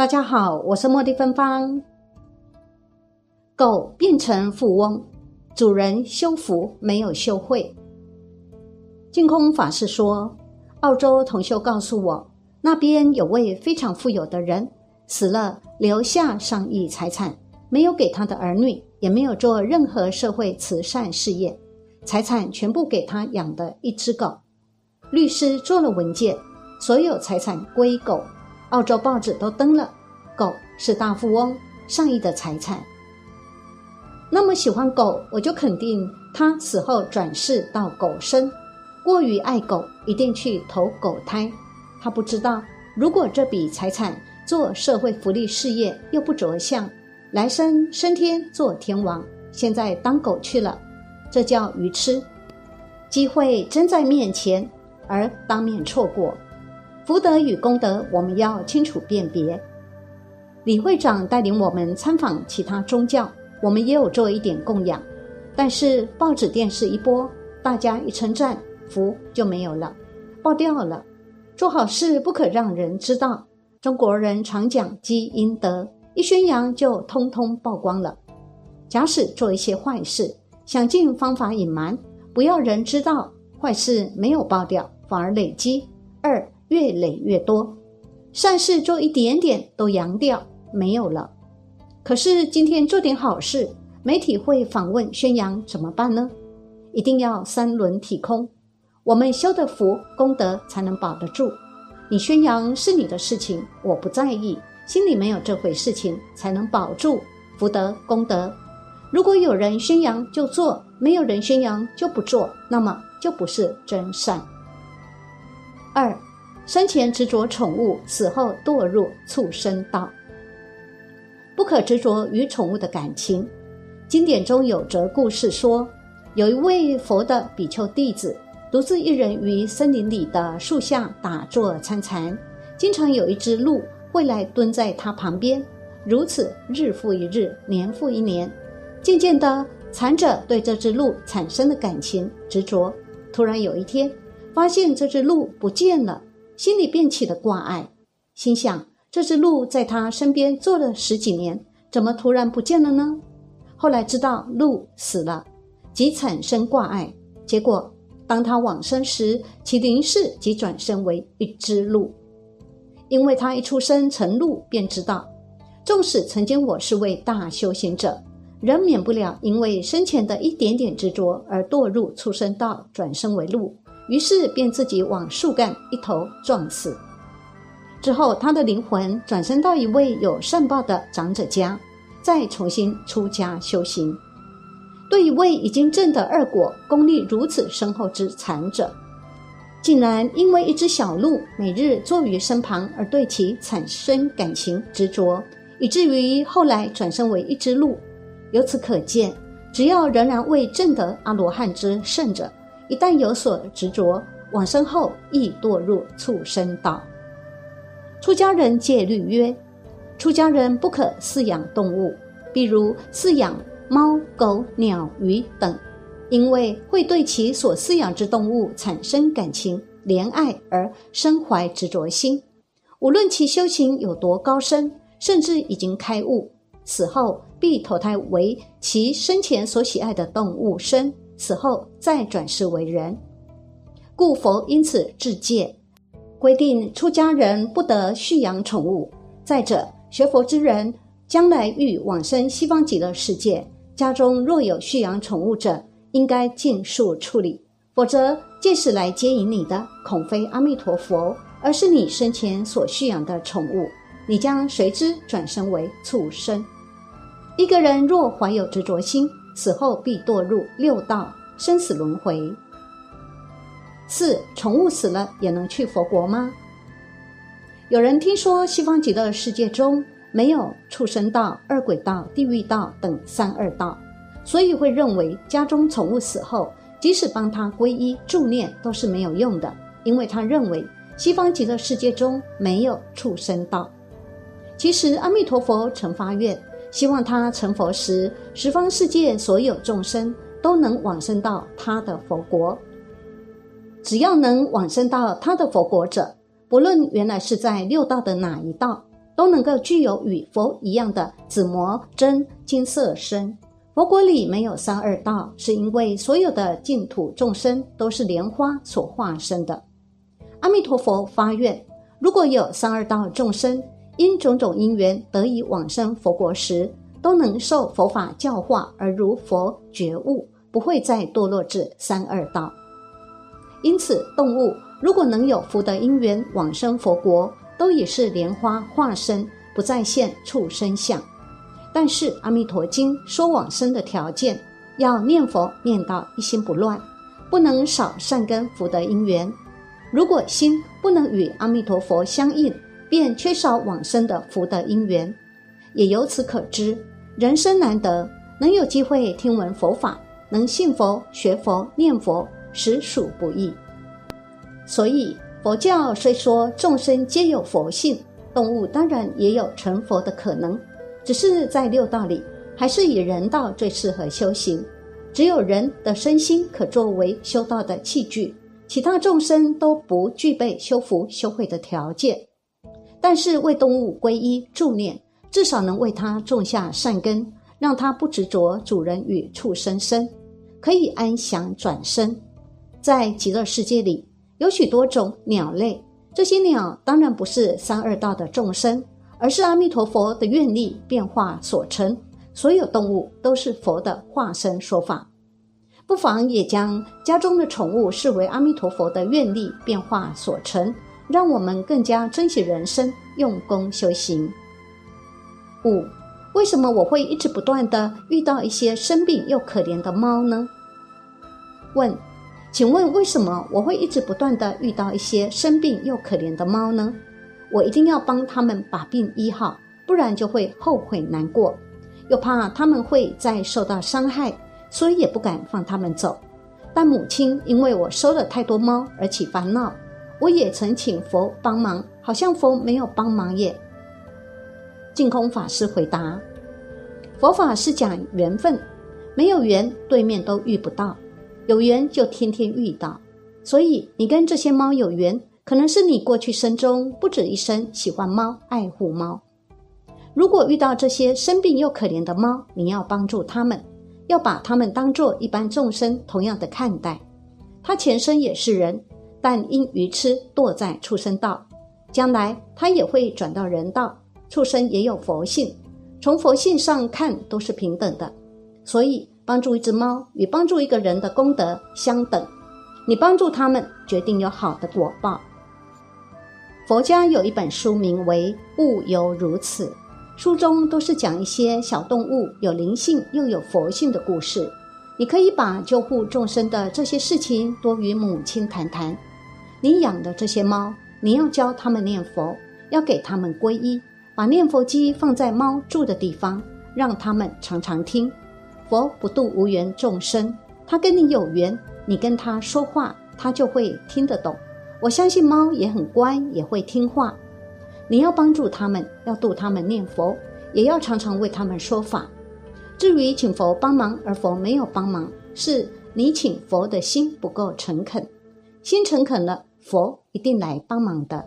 大家好，我是茉莉芬芳。狗变成富翁，主人修福没有修慧。净空法师说，澳洲同修告诉我，那边有位非常富有的人，死了留下上亿财产，没有给他的儿女，也没有做任何社会慈善事业，财产全部给他养的一只狗。律师做了文件，所有财产归狗。澳洲报纸都登了，狗是大富翁，上亿的财产。那么喜欢狗，我就肯定他死后转世到狗身。过于爱狗，一定去投狗胎。他不知道，如果这笔财产做社会福利事业又不着相，来生升天做天王，现在当狗去了，这叫愚痴。机会真在面前，而当面错过。福德与功德，我们要清楚辨别。李会长带领我们参访其他宗教，我们也有做一点供养。但是报纸、电视一播，大家一称赞，福就没有了，爆掉了。做好事不可让人知道。中国人常讲积阴德，一宣扬就通通曝光了。假使做一些坏事，想尽方法隐瞒，不要人知道，坏事没有爆掉，反而累积。二越累越多，善事做一点点都扬掉，没有了。可是今天做点好事，媒体会访问宣扬，怎么办呢？一定要三轮体空，我们修的福功德才能保得住。你宣扬是你的事情，我不在意，心里没有这回事情，才能保住福德功德。如果有人宣扬就做，没有人宣扬就不做，那么就不是真善。生前执着宠物，死后堕入畜生道。不可执着与宠物的感情。经典中有则故事说，有一位佛的比丘弟子，独自一人于森林里的树下打坐参禅。经常有一只鹿会来蹲在他旁边，如此日复一日，年复一年。渐渐的，禅者对这只鹿产生了感情执着。突然有一天，发现这只鹿不见了。心里便起了挂碍，心想：这只鹿在他身边坐了十几年，怎么突然不见了呢？后来知道鹿死了，即产生挂碍。结果当他往生时，其灵士即转生为一只鹿，因为他一出生成鹿，便知道，纵使曾经我是位大修行者，仍免不了因为生前的一点点执着而堕入畜生道，转生为鹿。于是便自己往树干一头撞死。之后，他的灵魂转生到一位有善报的长者家，再重新出家修行。对一位已经证得二果、功力如此深厚之残者，竟然因为一只小鹿每日坐于身旁而对其产生感情执着，以至于后来转生为一只鹿。由此可见，只要仍然未证得阿罗汉之圣者。一旦有所执着，往生后亦堕入畜生道。出家人戒律曰：出家人不可饲养动物，比如饲养猫、狗、鸟、鱼等，因为会对其所饲养之动物产生感情、怜爱而生怀执着心。无论其修行有多高深，甚至已经开悟，死后必投胎为其生前所喜爱的动物身。此后再转世为人，故佛因此制戒，规定出家人不得蓄养宠物。再者，学佛之人将来欲往生西方极乐世界，家中若有蓄养宠物者，应该尽数处理，否则届时来接引你的，恐非阿弥陀佛，而是你生前所蓄养的宠物，你将随之转生为畜生。一个人若怀有执着心，死后必堕入六道生死轮回。四宠物死了也能去佛国吗？有人听说西方极乐世界中没有畜生道、二鬼道、地狱道等三二道，所以会认为家中宠物死后，即使帮他皈依助念都是没有用的，因为他认为西方极乐世界中没有畜生道。其实阿弥陀佛曾发愿。希望他成佛时，十方世界所有众生都能往生到他的佛国。只要能往生到他的佛国者，不论原来是在六道的哪一道，都能够具有与佛一样的紫磨真金色身。佛国里没有三二道，是因为所有的净土众生都是莲花所化身的。阿弥陀佛发愿，如果有三二道众生因种种因缘得以往生佛国时，都能受佛法教化而如佛觉悟，不会再堕落至三二道。因此，动物如果能有福德因缘往生佛国，都已是莲花化身，不再现畜生相。但是《阿弥陀经》说往生的条件，要念佛念到一心不乱，不能少善根福德因缘。如果心不能与阿弥陀佛相应，便缺少往生的福德因缘。也由此可知，人生难得，能有机会听闻佛法，能信佛、学佛、念佛，实属不易。所以。佛教虽说众生皆有佛性，动物当然也有成佛的可能，只是在六道里，还是以人道最适合修行。只有人的身心可作为修道的器具，其他众生都不具备修福修慧的条件。但是为动物皈依助念，至少能为他种下善根，让他不执着主人与畜生身，可以安详转生，在极乐世界里。有许多种鸟类，这些鸟当然不是三二道的众生，而是阿弥陀佛的愿力变化所成。所有动物都是佛的化身说法，不妨也将家中的宠物视为阿弥陀佛的愿力变化所成，让我们更加珍惜人生，用功修行。五，为什么我会一直不断的遇到一些生病又可怜的猫呢？问。请问为什么我会一直不断的遇到一些生病又可怜的猫呢？我一定要帮他们把病医好，不然就会后悔难过，又怕他们会再受到伤害，所以也不敢放他们走。但母亲因为我收了太多猫而起烦恼，我也曾请佛帮忙，好像佛没有帮忙耶。净空法师回答：佛法是讲缘分，没有缘，对面都遇不到。有缘就天天遇到，所以你跟这些猫有缘，可能是你过去生中不止一生喜欢猫、爱护猫。如果遇到这些生病又可怜的猫，你要帮助它们，要把它们当作一般众生同样的看待。它前生也是人，但因愚痴堕在畜生道，将来它也会转到人道。畜生也有佛性，从佛性上看都是平等的，所以。帮助一只猫与帮助一个人的功德相等，你帮助他们，决定有好的果报。佛家有一本书，名为《物犹如此》，书中都是讲一些小动物有灵性又有佛性的故事。你可以把救护众生的这些事情多与母亲谈谈。你养的这些猫，你要教他们念佛，要给他们皈依，把念佛机放在猫住的地方，让他们常常听。佛不度无缘众生，他跟你有缘，你跟他说话，他就会听得懂。我相信猫也很乖，也会听话。你要帮助他们，要度他们念佛，也要常常为他们说法。至于请佛帮忙而佛没有帮忙，是你请佛的心不够诚恳。心诚恳了，佛一定来帮忙的。